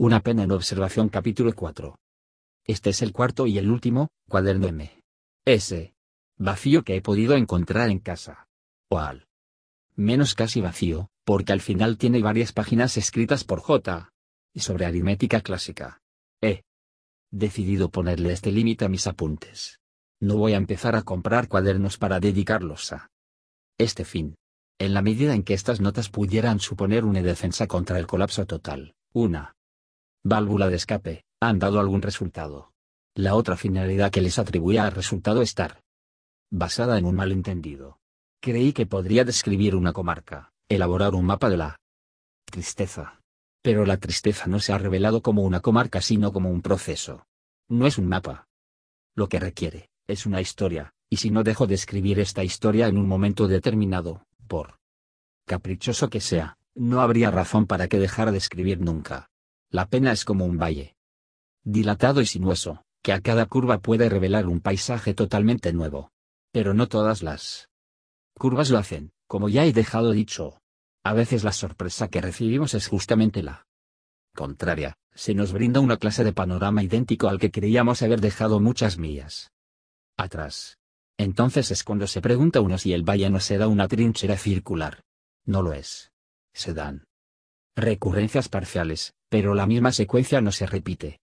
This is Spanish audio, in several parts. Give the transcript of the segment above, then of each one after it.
Una pena en observación capítulo 4. Este es el cuarto y el último, cuaderno M. S. Vacío que he podido encontrar en casa. O al menos casi vacío, porque al final tiene varias páginas escritas por J. y sobre aritmética clásica. He decidido ponerle este límite a mis apuntes. No voy a empezar a comprar cuadernos para dedicarlos a este fin. En la medida en que estas notas pudieran suponer una defensa contra el colapso total, una válvula de escape, han dado algún resultado. La otra finalidad que les atribuía al resultado estar basada en un malentendido. Creí que podría describir una comarca, elaborar un mapa de la tristeza. Pero la tristeza no se ha revelado como una comarca sino como un proceso. No es un mapa. Lo que requiere, es una historia, y si no dejo de escribir esta historia en un momento determinado, por caprichoso que sea, no habría razón para que dejara de escribir nunca. La pena es como un valle dilatado y sinuoso, que a cada curva puede revelar un paisaje totalmente nuevo. Pero no todas las curvas lo hacen, como ya he dejado dicho. A veces la sorpresa que recibimos es justamente la contraria, se nos brinda una clase de panorama idéntico al que creíamos haber dejado muchas millas atrás. Entonces es cuando se pregunta uno si el valle no será una trinchera circular. No lo es. Se dan recurrencias parciales, pero la misma secuencia no se repite.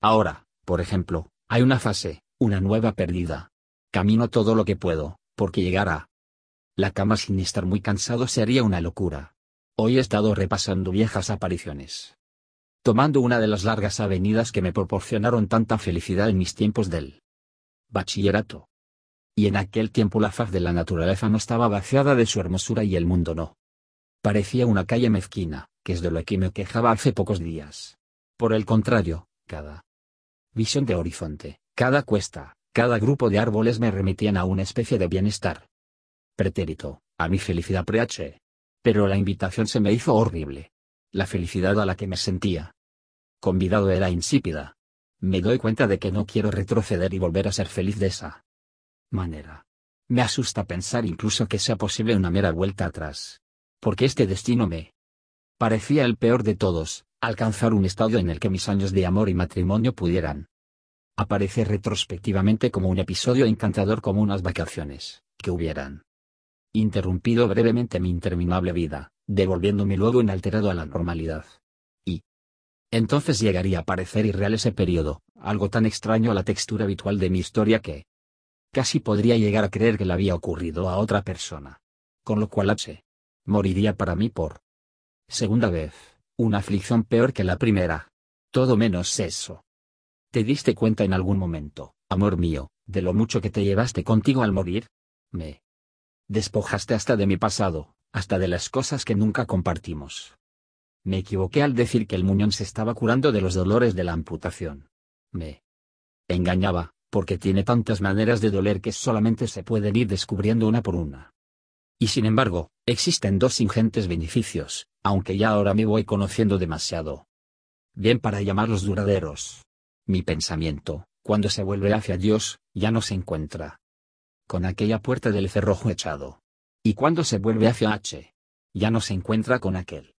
Ahora, por ejemplo, hay una fase, una nueva perdida. Camino todo lo que puedo, porque llegar a la cama sin estar muy cansado sería una locura. Hoy he estado repasando viejas apariciones. Tomando una de las largas avenidas que me proporcionaron tanta felicidad en mis tiempos del bachillerato. Y en aquel tiempo la faz de la naturaleza no estaba vaciada de su hermosura y el mundo no. Parecía una calle mezquina, que es de lo que me quejaba hace pocos días. Por el contrario, cada visión de horizonte, cada cuesta, cada grupo de árboles me remitían a una especie de bienestar pretérito, a mi felicidad pre-H. Pero la invitación se me hizo horrible. La felicidad a la que me sentía convidado era insípida. Me doy cuenta de que no quiero retroceder y volver a ser feliz de esa manera. Me asusta pensar incluso que sea posible una mera vuelta atrás. Porque este destino me parecía el peor de todos, alcanzar un estado en el que mis años de amor y matrimonio pudieran aparecer retrospectivamente como un episodio encantador como unas vacaciones, que hubieran interrumpido brevemente mi interminable vida, devolviéndome luego inalterado a la normalidad. Y entonces llegaría a parecer irreal ese periodo, algo tan extraño a la textura habitual de mi historia que casi podría llegar a creer que le había ocurrido a otra persona. Con lo cual H. moriría para mí por segunda vez, una aflicción peor que la primera. Todo menos eso. ¿Te diste cuenta en algún momento, amor mío, de lo mucho que te llevaste contigo al morir? Me Despojaste hasta de mi pasado, hasta de las cosas que nunca compartimos. Me equivoqué al decir que el muñón se estaba curando de los dolores de la amputación. Me engañaba, porque tiene tantas maneras de doler que solamente se pueden ir descubriendo una por una. Y sin embargo, existen dos ingentes beneficios, aunque ya ahora me voy conociendo demasiado. Bien para llamarlos duraderos. Mi pensamiento, cuando se vuelve hacia Dios, ya no se encuentra con aquella puerta del cerrojo echado. Y cuando se vuelve hacia H, ya no se encuentra con aquel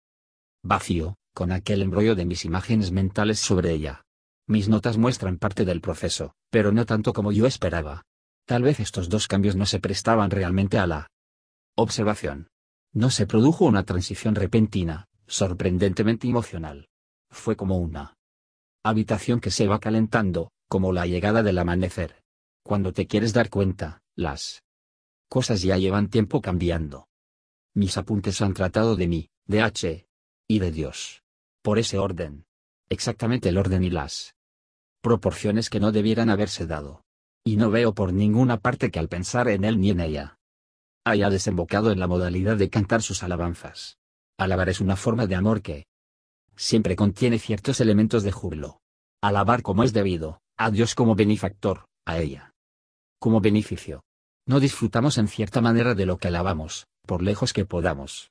vacío, con aquel embrollo de mis imágenes mentales sobre ella. Mis notas muestran parte del proceso, pero no tanto como yo esperaba. Tal vez estos dos cambios no se prestaban realmente a la observación. No se produjo una transición repentina, sorprendentemente emocional. Fue como una habitación que se va calentando, como la llegada del amanecer. Cuando te quieres dar cuenta, las cosas ya llevan tiempo cambiando. Mis apuntes han tratado de mí, de H. y de Dios. Por ese orden. Exactamente el orden y las proporciones que no debieran haberse dado. Y no veo por ninguna parte que al pensar en él ni en ella haya desembocado en la modalidad de cantar sus alabanzas. Alabar es una forma de amor que siempre contiene ciertos elementos de júbilo. Alabar como es debido, a Dios como benefactor, a ella como beneficio. No disfrutamos en cierta manera de lo que alabamos, por lejos que podamos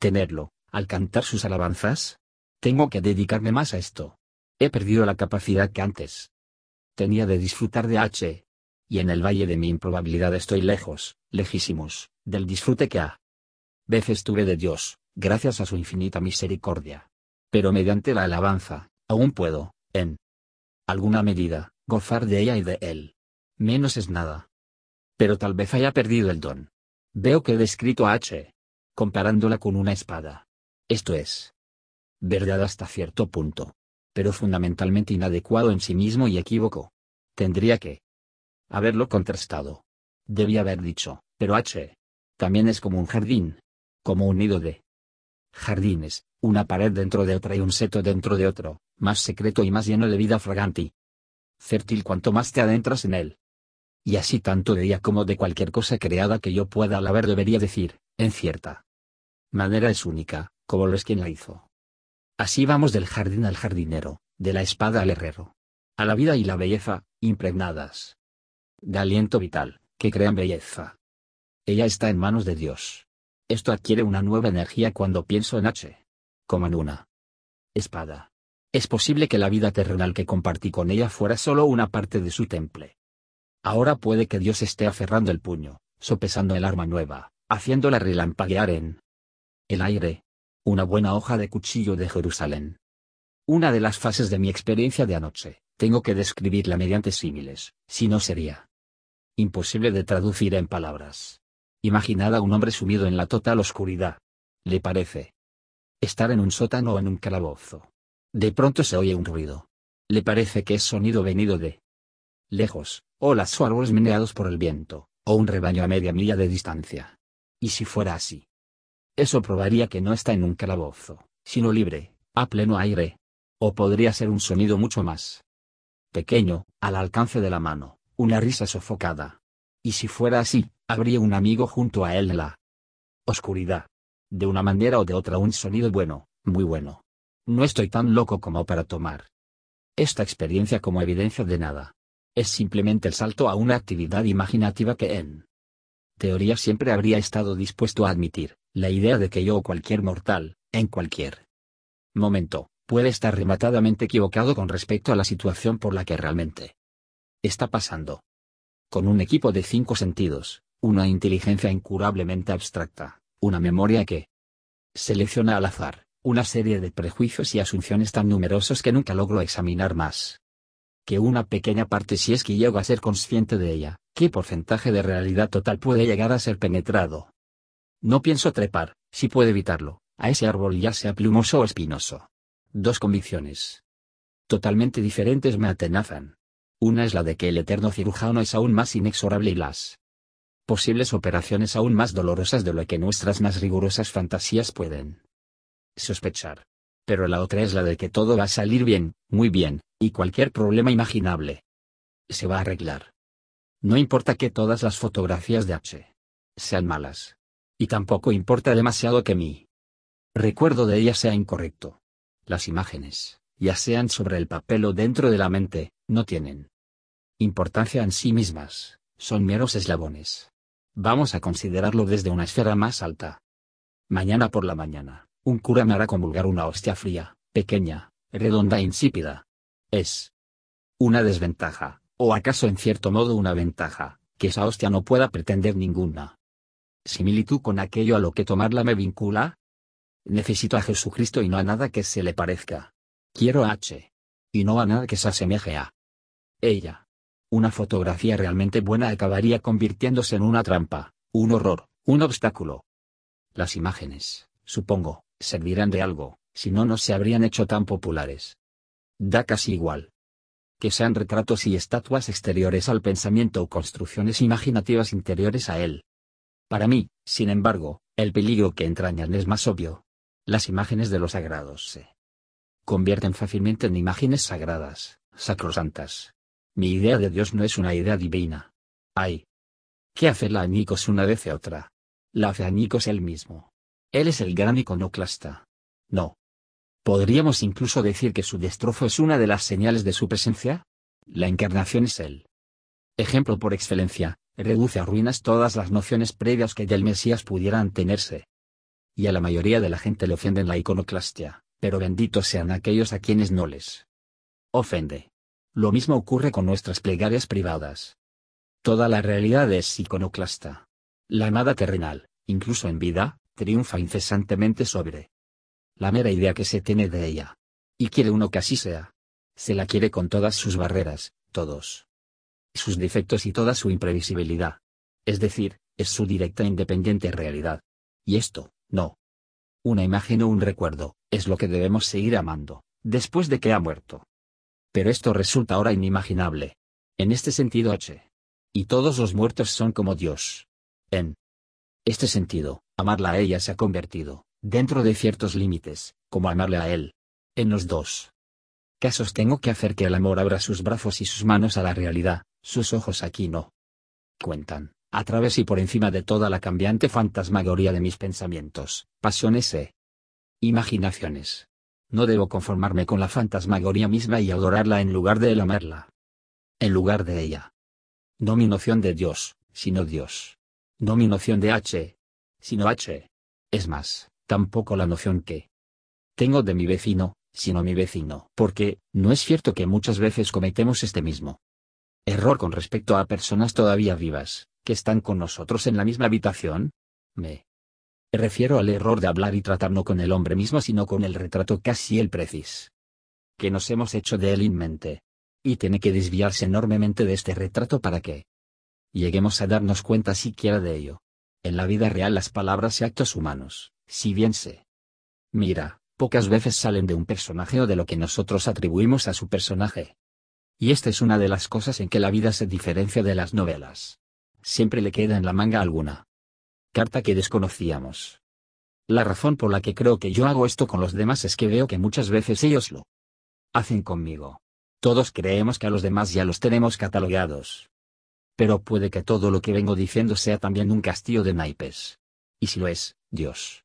tenerlo, al cantar sus alabanzas. Tengo que dedicarme más a esto. He perdido la capacidad que antes tenía de disfrutar de H. Y en el valle de mi improbabilidad estoy lejos, lejísimos, del disfrute que a veces tuve de Dios, gracias a su infinita misericordia. Pero mediante la alabanza, aún puedo, en alguna medida, gozar de ella y de él. Menos es nada. Pero tal vez haya perdido el don. Veo que he descrito a H. comparándola con una espada. Esto es verdad hasta cierto punto. Pero fundamentalmente inadecuado en sí mismo y equívoco. Tendría que haberlo contrastado. Debía haber dicho, pero H. también es como un jardín. Como un nido de jardines, una pared dentro de otra y un seto dentro de otro, más secreto y más lleno de vida fragante. Fértil cuanto más te adentras en él. Y así tanto de ella como de cualquier cosa creada que yo pueda alabar debería decir, en cierta manera es única, como lo es quien la hizo. Así vamos del jardín al jardinero, de la espada al herrero. A la vida y la belleza, impregnadas. De aliento vital, que crean belleza. Ella está en manos de Dios. Esto adquiere una nueva energía cuando pienso en H. Como en una espada. Es posible que la vida terrenal que compartí con ella fuera solo una parte de su temple. Ahora puede que Dios esté aferrando el puño, sopesando el arma nueva, haciéndola relampaguear en el aire. Una buena hoja de cuchillo de Jerusalén. Una de las fases de mi experiencia de anoche, tengo que describirla mediante símiles, si no sería imposible de traducir en palabras. Imaginad a un hombre sumido en la total oscuridad. ¿Le parece? Estar en un sótano o en un calabozo. De pronto se oye un ruido. Le parece que es sonido venido de lejos, o árboles meneados por el viento, o un rebaño a media milla de distancia. ¿Y si fuera así? Eso probaría que no está en un calabozo, sino libre, a pleno aire. O podría ser un sonido mucho más pequeño, al alcance de la mano, una risa sofocada. Y si fuera así, habría un amigo junto a él en la oscuridad. De una manera o de otra un sonido bueno, muy bueno. No estoy tan loco como para tomar esta experiencia como evidencia de nada. Es simplemente el salto a una actividad imaginativa que en teoría siempre habría estado dispuesto a admitir, la idea de que yo o cualquier mortal, en cualquier momento, puede estar rematadamente equivocado con respecto a la situación por la que realmente está pasando. Con un equipo de cinco sentidos, una inteligencia incurablemente abstracta, una memoria que selecciona al azar, una serie de prejuicios y asunciones tan numerosos que nunca logro examinar más que una pequeña parte si es que llego a ser consciente de ella, ¿qué porcentaje de realidad total puede llegar a ser penetrado? No pienso trepar, si puedo evitarlo, a ese árbol ya sea plumoso o espinoso. Dos convicciones totalmente diferentes me atenazan. Una es la de que el eterno cirujano es aún más inexorable y las posibles operaciones aún más dolorosas de lo que nuestras más rigurosas fantasías pueden sospechar. Pero la otra es la de que todo va a salir bien, muy bien, y cualquier problema imaginable se va a arreglar. No importa que todas las fotografías de H sean malas. Y tampoco importa demasiado que mi recuerdo de ellas sea incorrecto. Las imágenes, ya sean sobre el papel o dentro de la mente, no tienen importancia en sí mismas, son meros eslabones. Vamos a considerarlo desde una esfera más alta. Mañana por la mañana, un cura me hará comulgar una hostia fría, pequeña, redonda e insípida. Es una desventaja, o acaso en cierto modo una ventaja, que esa hostia no pueda pretender ninguna similitud con aquello a lo que tomarla me vincula. Necesito a Jesucristo y no a nada que se le parezca. Quiero a H. Y no a nada que se asemeje a ella. Una fotografía realmente buena acabaría convirtiéndose en una trampa, un horror, un obstáculo. Las imágenes, supongo, servirán de algo, si no no se habrían hecho tan populares. Da casi igual. Que sean retratos y estatuas exteriores al pensamiento o construcciones imaginativas interiores a él. Para mí, sin embargo, el peligro que entrañan es más obvio. Las imágenes de los sagrados se convierten fácilmente en imágenes sagradas, sacrosantas. Mi idea de Dios no es una idea divina. Hay que hacerla añicos una vez y otra. La hace añicos él mismo. Él es el gran iconoclasta. No. ¿Podríamos incluso decir que su destrozo es una de las señales de su presencia? La encarnación es él. Ejemplo por excelencia, reduce a ruinas todas las nociones previas que del Mesías pudieran tenerse. Y a la mayoría de la gente le ofenden la iconoclastia, pero benditos sean aquellos a quienes no les ofende. Lo mismo ocurre con nuestras plegarias privadas. Toda la realidad es iconoclasta. La nada terrenal, incluso en vida, triunfa incesantemente sobre la mera idea que se tiene de ella. Y quiere uno que así sea. Se la quiere con todas sus barreras, todos sus defectos y toda su imprevisibilidad. Es decir, es su directa e independiente realidad. Y esto, no. Una imagen o un recuerdo, es lo que debemos seguir amando, después de que ha muerto. Pero esto resulta ahora inimaginable. En este sentido H. Y todos los muertos son como Dios. En este sentido, amarla a ella se ha convertido, dentro de ciertos límites, como amarle a él. En los dos casos tengo que hacer que el amor abra sus brazos y sus manos a la realidad, sus ojos aquí no cuentan, a través y por encima de toda la cambiante fantasmagoría de mis pensamientos, pasiones e imaginaciones. No debo conformarme con la fantasmagoría misma y adorarla en lugar de el amarla. En lugar de ella. No mi noción de Dios, sino Dios. No mi noción de H, sino H. Es más, tampoco la noción que tengo de mi vecino, sino mi vecino. Porque, no es cierto que muchas veces cometemos este mismo error con respecto a personas todavía vivas, que están con nosotros en la misma habitación? Me refiero al error de hablar y tratar no con el hombre mismo sino con el retrato casi el precis. Que nos hemos hecho de él en mente. Y tiene que desviarse enormemente de este retrato para que lleguemos a darnos cuenta siquiera de ello. En la vida real las palabras y actos humanos, si bien se mira, pocas veces salen de un personaje o de lo que nosotros atribuimos a su personaje. Y esta es una de las cosas en que la vida se diferencia de las novelas. Siempre le queda en la manga alguna carta que desconocíamos. La razón por la que creo que yo hago esto con los demás es que veo que muchas veces ellos lo hacen conmigo. Todos creemos que a los demás ya los tenemos catalogados. Pero puede que todo lo que vengo diciendo sea también un castillo de naipes. Y si lo es, Dios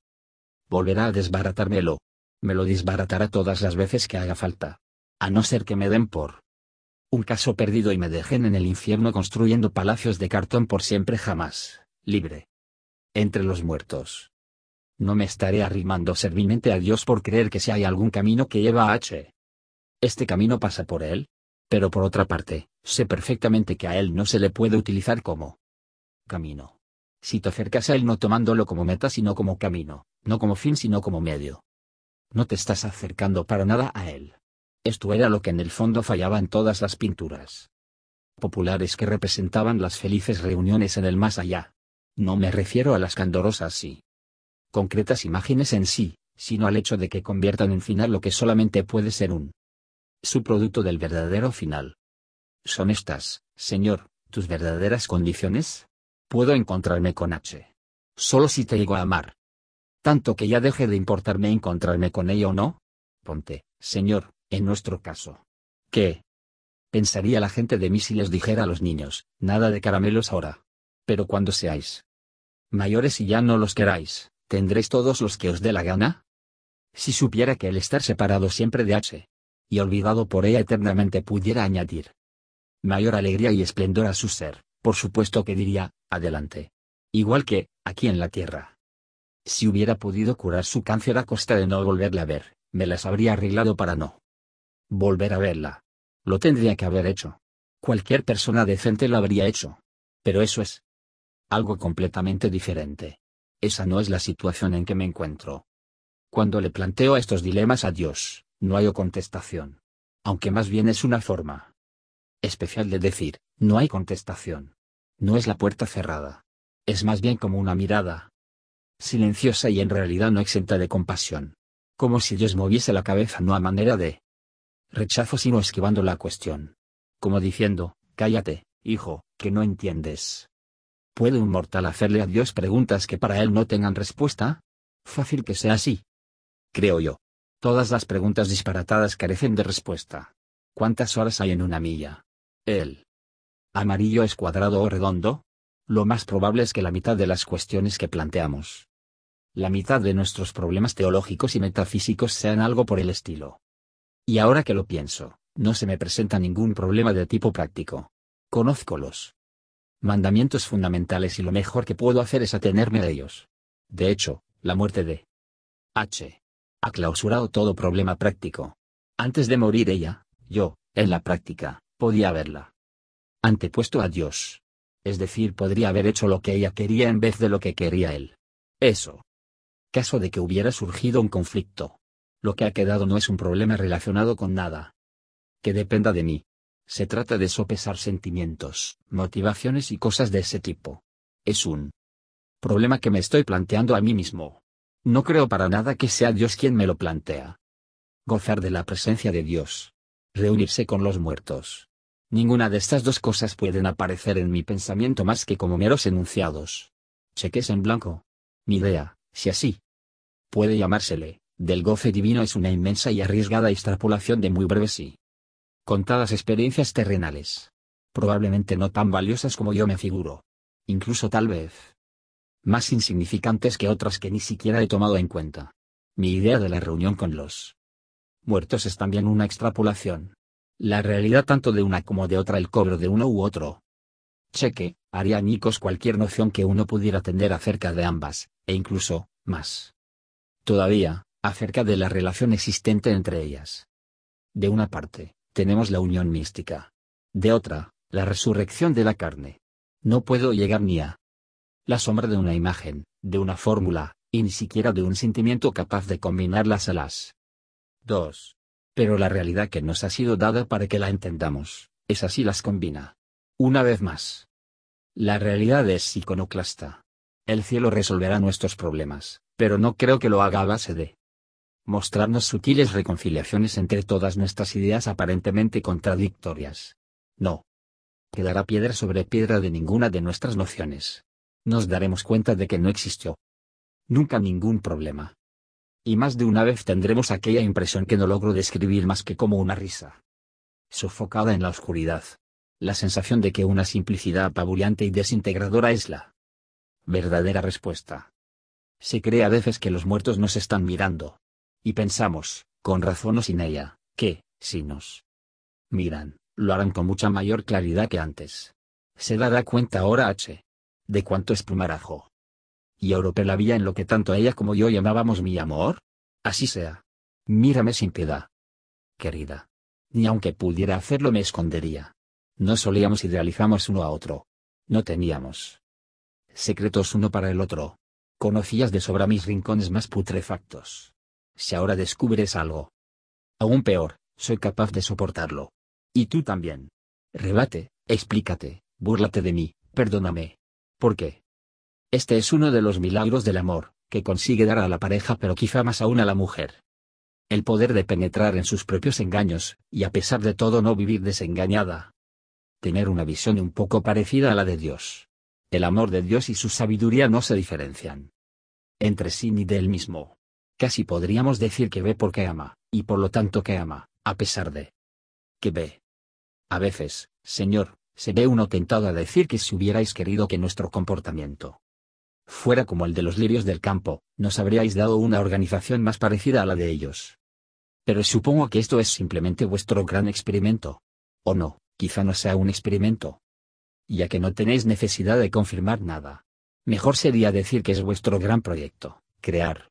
volverá a desbaratármelo. Me lo desbaratará todas las veces que haga falta. A no ser que me den por un caso perdido y me dejen en el infierno construyendo palacios de cartón por siempre jamás, libre. Entre los muertos. No me estaré arrimando servilmente a Dios por creer que si hay algún camino que lleva a H. Este camino pasa por él. Pero por otra parte, sé perfectamente que a él no se le puede utilizar como camino. Si te acercas a él no tomándolo como meta sino como camino, no como fin sino como medio. No te estás acercando para nada a él. Esto era lo que en el fondo fallaba en todas las pinturas populares que representaban las felices reuniones en el más allá. No me refiero a las candorosas y concretas imágenes en sí, sino al hecho de que conviertan en final lo que solamente puede ser un subproducto del verdadero final. ¿Son estas, Señor, tus verdaderas condiciones? Puedo encontrarme con H. Solo si te llego a amar. Tanto que ya deje de importarme encontrarme con ella o no. Ponte, Señor, en nuestro caso. ¿Qué? Pensaría la gente de mí si les dijera a los niños, nada de caramelos ahora. Pero cuando seáis mayores y ya no los queráis, ¿tendréis todos los que os dé la gana? Si supiera que el estar separado siempre de H. y olvidado por ella eternamente pudiera añadir mayor alegría y esplendor a su ser, por supuesto que diría, adelante. Igual que, aquí en la tierra. Si hubiera podido curar su cáncer a costa de no volverle a ver, me las habría arreglado para no volver a verla. Lo tendría que haber hecho. Cualquier persona decente lo habría hecho. Pero eso es algo completamente diferente. Esa no es la situación en que me encuentro. Cuando le planteo estos dilemas a Dios, no hay contestación. Aunque más bien es una forma especial de decir, no hay contestación. No es la puerta cerrada. Es más bien como una mirada silenciosa y en realidad no exenta de compasión. Como si Dios moviese la cabeza no a manera de rechazo sino esquivando la cuestión. Como diciendo, cállate, hijo, que no entiendes. ¿Puede un mortal hacerle a Dios preguntas que para él no tengan respuesta? Fácil que sea así. Creo yo. Todas las preguntas disparatadas carecen de respuesta. ¿Cuántas horas hay en una milla? ¿El amarillo es cuadrado o redondo? Lo más probable es que la mitad de las cuestiones que planteamos, la mitad de nuestros problemas teológicos y metafísicos sean algo por el estilo. Y ahora que lo pienso, no se me presenta ningún problema de tipo práctico. Conozco los mandamientos fundamentales y lo mejor que puedo hacer es atenerme a ellos. De hecho, la muerte de H. ha clausurado todo problema práctico. Antes de morir ella, yo, en la práctica, podía verla antepuesto a Dios. Es decir, podría haber hecho lo que ella quería en vez de lo que quería él. Eso. Caso de que hubiera surgido un conflicto, Lo que ha quedado no es un problema relacionado con nada. Que dependa de mí. Se trata de sopesar sentimientos, motivaciones y cosas de ese tipo. Es un problema que me estoy planteando a mí mismo. No creo para nada que sea Dios quien me lo plantea. Gozar de la presencia de Dios. Reunirse con los muertos. Ninguna de estas dos cosas pueden aparecer en mi pensamiento más que como meros enunciados. Cheques en blanco. Mi idea, si así puede llamársele, del goce divino es una inmensa y arriesgada extrapolación de muy breves y contadas experiencias terrenales. Probablemente no tan valiosas como yo me figuro. Incluso tal vez más insignificantes que otras que ni siquiera he tomado en cuenta. Mi idea de la reunión con los muertos es también una extrapolación. La realidad tanto de una como de otra el cobro de uno u otro. Cheque, haría añicos cualquier noción que uno pudiera tener acerca de ambas, e incluso, más. Todavía, acerca de la relación existente entre ellas. De una parte, tenemos la unión mística. De otra, la resurrección de la carne. No puedo llegar ni a la sombra de una imagen, de una fórmula, y ni siquiera de un sentimiento capaz de combinarlas a las 2. Pero la realidad que nos ha sido dada para que la entendamos, es así las combina. Una vez más. La realidad es iconoclasta. El cielo resolverá nuestros problemas, pero no creo que lo haga a base de mostrarnos sutiles reconciliaciones entre todas nuestras ideas aparentemente contradictorias. No. Quedará piedra sobre piedra de ninguna de nuestras nociones. Nos daremos cuenta de que no existió nunca ningún problema. Y más de una vez tendremos aquella impresión que no logro describir más que como una risa. Sofocada en la oscuridad. La sensación de que una simplicidad apabullante y desintegradora es la verdadera respuesta. Se cree a veces que los muertos nos están mirando. Y pensamos, con razón o sin ella, que, si nos miran, lo harán con mucha mayor claridad que antes. Se dará cuenta ahora H. De cuánto espumarajo. Y Europe la vía en lo que tanto ella como yo llamábamos mi amor. Así sea. Mírame sin piedad. Querida. Ni aunque pudiera hacerlo me escondería. No solíamos idealizamos uno a otro. No teníamos secretos uno para el otro. Conocías de sobra mis rincones más putrefactos. Si ahora descubres algo. Aún peor, soy capaz de soportarlo. Y tú también. Rebate, explícate, búrlate de mí, perdóname. ¿Por qué? Este es uno de los milagros del amor, que consigue dar a la pareja pero quizá más aún a la mujer. El poder de penetrar en sus propios engaños, y a pesar de todo no vivir desengañada. Tener una visión un poco parecida a la de Dios. El amor de Dios y su sabiduría no se diferencian entre sí ni de él mismo. Casi podríamos decir que ve porque ama, y por lo tanto que ama, a pesar de que ve. A veces, Señor, se ve uno tentado a decir que si hubierais querido que nuestro comportamiento fuera como el de los lirios del campo, nos habríais dado una organización más parecida a la de ellos. Pero supongo que esto es simplemente vuestro gran experimento. O no, quizá no sea un experimento ya que no tenéis necesidad de confirmar nada. Mejor sería decir que es vuestro gran proyecto, crear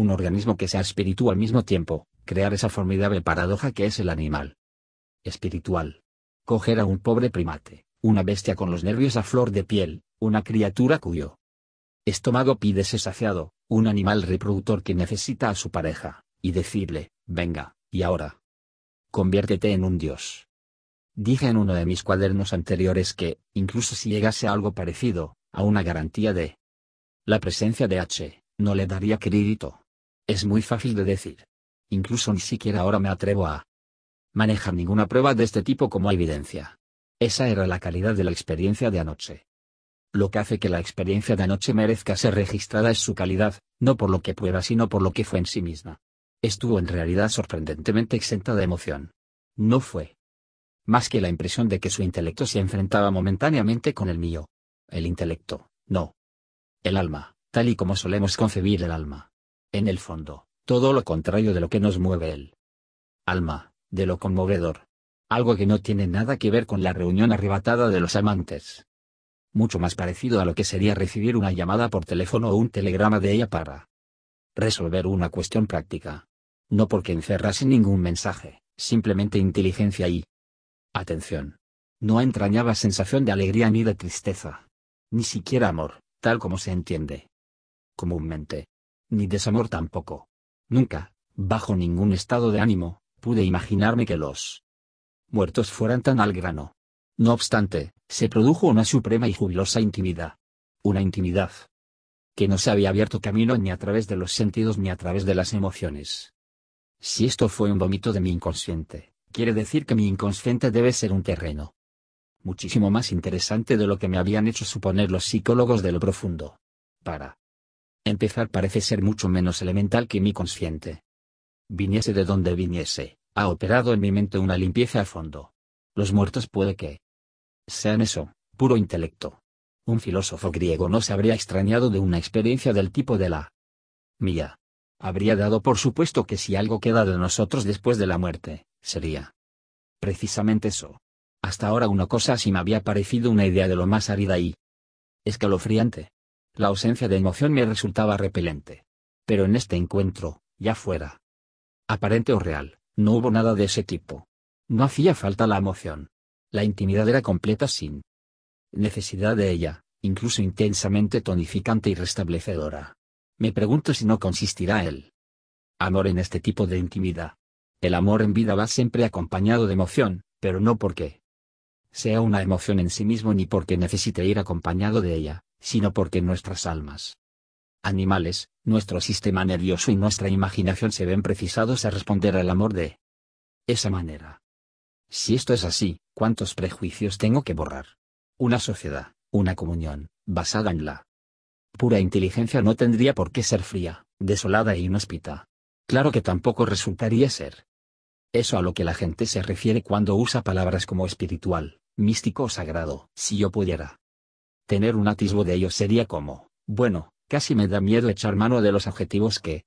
un organismo que sea espiritual al mismo tiempo, crear esa formidable paradoja que es el animal espiritual. Coger a un pobre primate, una bestia con los nervios a flor de piel, una criatura cuyo estómago pide ser saciado, un animal reproductor que necesita a su pareja, y decirle, venga, y ahora. Conviértete en un dios. Dije en uno de mis cuadernos anteriores que, incluso si llegase a algo parecido, a una garantía de la presencia de H, no le daría crédito. Es muy fácil de decir. Incluso ni siquiera ahora me atrevo a manejar ninguna prueba de este tipo como evidencia. Esa era la calidad de la experiencia de anoche. Lo que hace que la experiencia de anoche merezca ser registrada es su calidad, no por lo que prueba sino por lo que fue en sí misma. Estuvo en realidad sorprendentemente exenta de emoción. No fue más que la impresión de que su intelecto se enfrentaba momentáneamente con el mío. El intelecto, no. El alma, tal y como solemos concebir el alma. En el fondo, todo lo contrario de lo que nos mueve el alma, de lo conmovedor. Algo que no tiene nada que ver con la reunión arrebatada de los amantes. Mucho más parecido a lo que sería recibir una llamada por teléfono o un telegrama de ella para resolver una cuestión práctica. No porque encerrase ningún mensaje, simplemente inteligencia y Atención. No entrañaba sensación de alegría ni de tristeza. Ni siquiera amor, tal como se entiende. Comúnmente. Ni desamor tampoco. Nunca, Bajo ningún estado de ánimo, pude imaginarme que los muertos fueran tan al grano. No obstante, se produjo una suprema y jubilosa intimidad. Una intimidad que no se había abierto camino ni a través de los sentidos ni a través de las emociones. Si esto fue un vómito de mi inconsciente, quiere decir que mi inconsciente debe ser un terreno muchísimo más interesante de lo que me habían hecho suponer los psicólogos de lo profundo. Para empezar parece ser mucho menos elemental que mi consciente. Viniese de donde viniese, ha operado en mi mente una limpieza a fondo. Los muertos puede que sean eso, puro intelecto. Un filósofo griego no se habría extrañado de una experiencia del tipo de la mía. Habría dado por supuesto que si algo queda de nosotros después de la muerte, sería precisamente eso. Hasta ahora una cosa así me había parecido una idea de lo más árida y escalofriante. La ausencia de emoción me resultaba repelente. Pero en este encuentro, ya fuera aparente o real, no hubo nada de ese tipo. No hacía falta la emoción. La intimidad era completa sin necesidad de ella, incluso intensamente tonificante y restablecedora. Me pregunto si no consistirá el amor en este tipo de intimidad. El amor en vida va siempre acompañado de emoción, pero no porque sea una emoción en sí mismo ni porque necesite ir acompañado de ella, sino porque nuestras almas animales, nuestro sistema nervioso y nuestra imaginación se ven precisados a responder al amor de esa manera. Si esto es así, ¿cuántos prejuicios tengo que borrar? Una sociedad, una comunión, basada en la pura inteligencia no tendría por qué ser fría, desolada e inhóspita. Claro que tampoco resultaría ser. Eso a lo que la gente se refiere cuando usa palabras como espiritual, místico o sagrado. Si yo pudiera tener un atisbo de ello sería como, bueno, casi me da miedo echar mano de los adjetivos que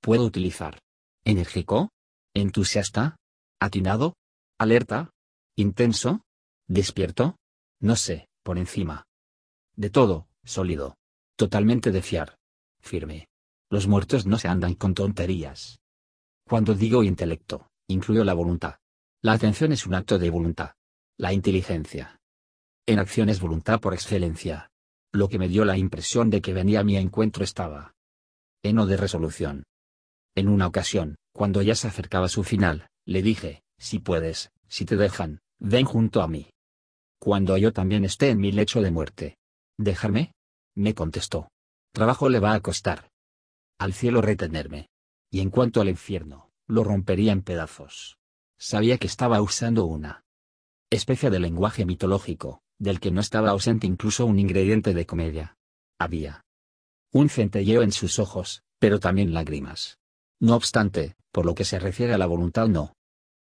puedo utilizar. ¿Enérgico? ¿Entusiasta? ¿Atinado? ¿Alerta? ¿Intenso? ¿Despierto? No sé, por encima. De todo, sólido. Totalmente de fiar. Firme. Los muertos no se andan con tonterías. Cuando digo intelecto, incluyo la voluntad. La atención es un acto de voluntad. La inteligencia. En acción es voluntad por excelencia. Lo que me dio la impresión de que venía a mi encuentro estaba eno de resolución. En una ocasión, cuando ya se acercaba su final, le dije, si puedes, si te dejan, ven junto a mí cuando yo también esté en mi lecho de muerte. ¿Dejarme? Me contestó. Trabajo le va a costar. Al cielo retenerme. Y en cuanto al infierno, lo rompería en pedazos. Sabía que estaba usando una especie de lenguaje mitológico, del que no estaba ausente incluso un ingrediente de comedia. Había un centelleo en sus ojos, pero también lágrimas. No obstante, por lo que se refiere a la voluntad no.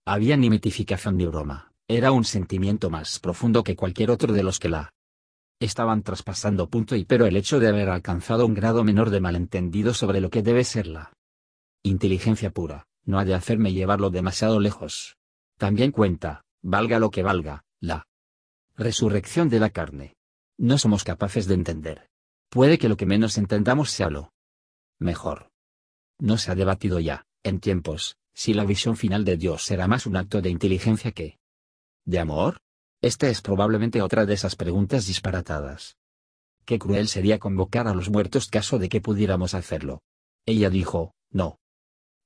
Había ni mitificación ni broma. Era un sentimiento más profundo que cualquier otro de los que la estaban traspasando punto y pero el hecho de haber alcanzado un grado menor de malentendido sobre lo que debe ser la inteligencia pura, no ha de hacerme llevarlo demasiado lejos. También cuenta, valga lo que valga, la resurrección de la carne. No somos capaces de entender. Puede que lo que menos entendamos sea lo mejor. No se ha debatido ya, en tiempos, si la visión final de Dios será más un acto de inteligencia que ¿De amor? Esta es probablemente otra de esas preguntas disparatadas. Qué cruel sería convocar a los muertos caso de que pudiéramos hacerlo. Ella dijo, no.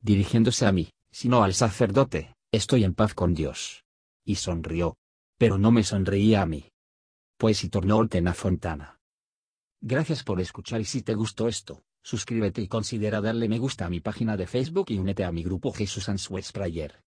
Dirigiéndose a mí, sino al sacerdote, estoy en paz con Dios. Y sonrió. Pero no me sonreía a mí. Pues y tornó a Fontana. Gracias por escuchar y si te gustó esto, suscríbete y considera darle me gusta a mi página de Facebook y únete a mi grupo Jesús Answers Prayer.